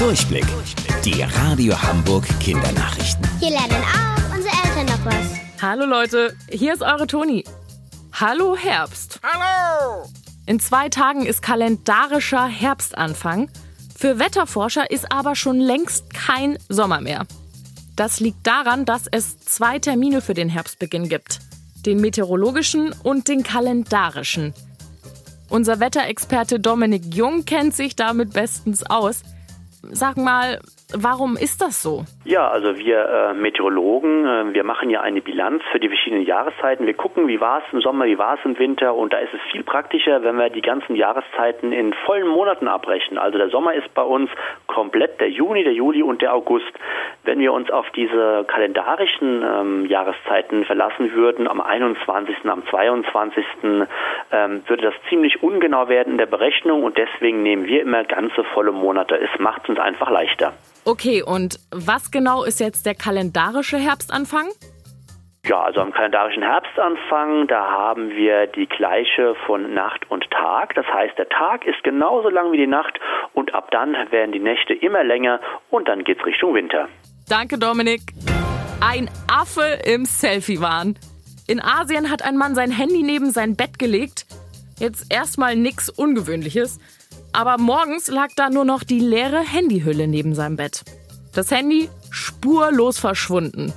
Durchblick. Die Radio Hamburg Kindernachrichten. Hier lernen auch unsere Eltern noch was. Hallo Leute, hier ist eure Toni. Hallo Herbst. Hallo! In zwei Tagen ist kalendarischer Herbstanfang. Für Wetterforscher ist aber schon längst kein Sommer mehr. Das liegt daran, dass es zwei Termine für den Herbstbeginn gibt. Den meteorologischen und den kalendarischen. Unser Wetterexperte Dominik Jung kennt sich damit bestens aus. Sag mal, warum ist das so? Ja, also wir äh, Meteorologen, äh, wir machen ja eine Bilanz für die verschiedenen Jahreszeiten. Wir gucken, wie war es im Sommer, wie war es im Winter und da ist es viel praktischer, wenn wir die ganzen Jahreszeiten in vollen Monaten abrechnen. Also der Sommer ist bei uns komplett der Juni, der Juli und der August. Wenn wir uns auf diese kalendarischen ähm, Jahreszeiten verlassen würden, am 21., am 22., ähm, würde das ziemlich ungenau werden in der Berechnung und deswegen nehmen wir immer ganze volle Monate. Es macht uns einfach leichter. Okay, und was genau ist jetzt der kalendarische Herbstanfang? Ja, also am kalendarischen Herbstanfang, da haben wir die gleiche von Nacht und Tag. Das heißt, der Tag ist genauso lang wie die Nacht ab dann werden die Nächte immer länger und dann geht's Richtung Winter. Danke, Dominik. Ein Affe im Selfie-Wahn. In Asien hat ein Mann sein Handy neben sein Bett gelegt. Jetzt erstmal nichts Ungewöhnliches. Aber morgens lag da nur noch die leere Handyhülle neben seinem Bett. Das Handy spurlos verschwunden.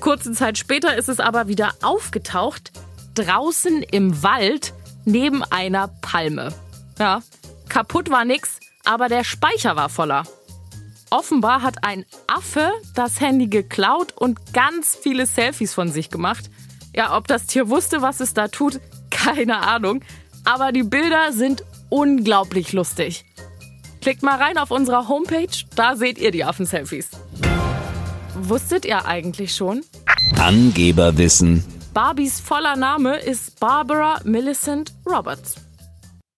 Kurze Zeit später ist es aber wieder aufgetaucht, draußen im Wald neben einer Palme. Ja, kaputt war nix, aber der Speicher war voller. Offenbar hat ein Affe das Handy geklaut und ganz viele Selfies von sich gemacht. Ja, ob das Tier wusste, was es da tut, keine Ahnung. Aber die Bilder sind unglaublich lustig. Klickt mal rein auf unserer Homepage, da seht ihr die Affen-Selfies. Wusstet ihr eigentlich schon? Angeberwissen. Barbies voller Name ist Barbara Millicent Roberts.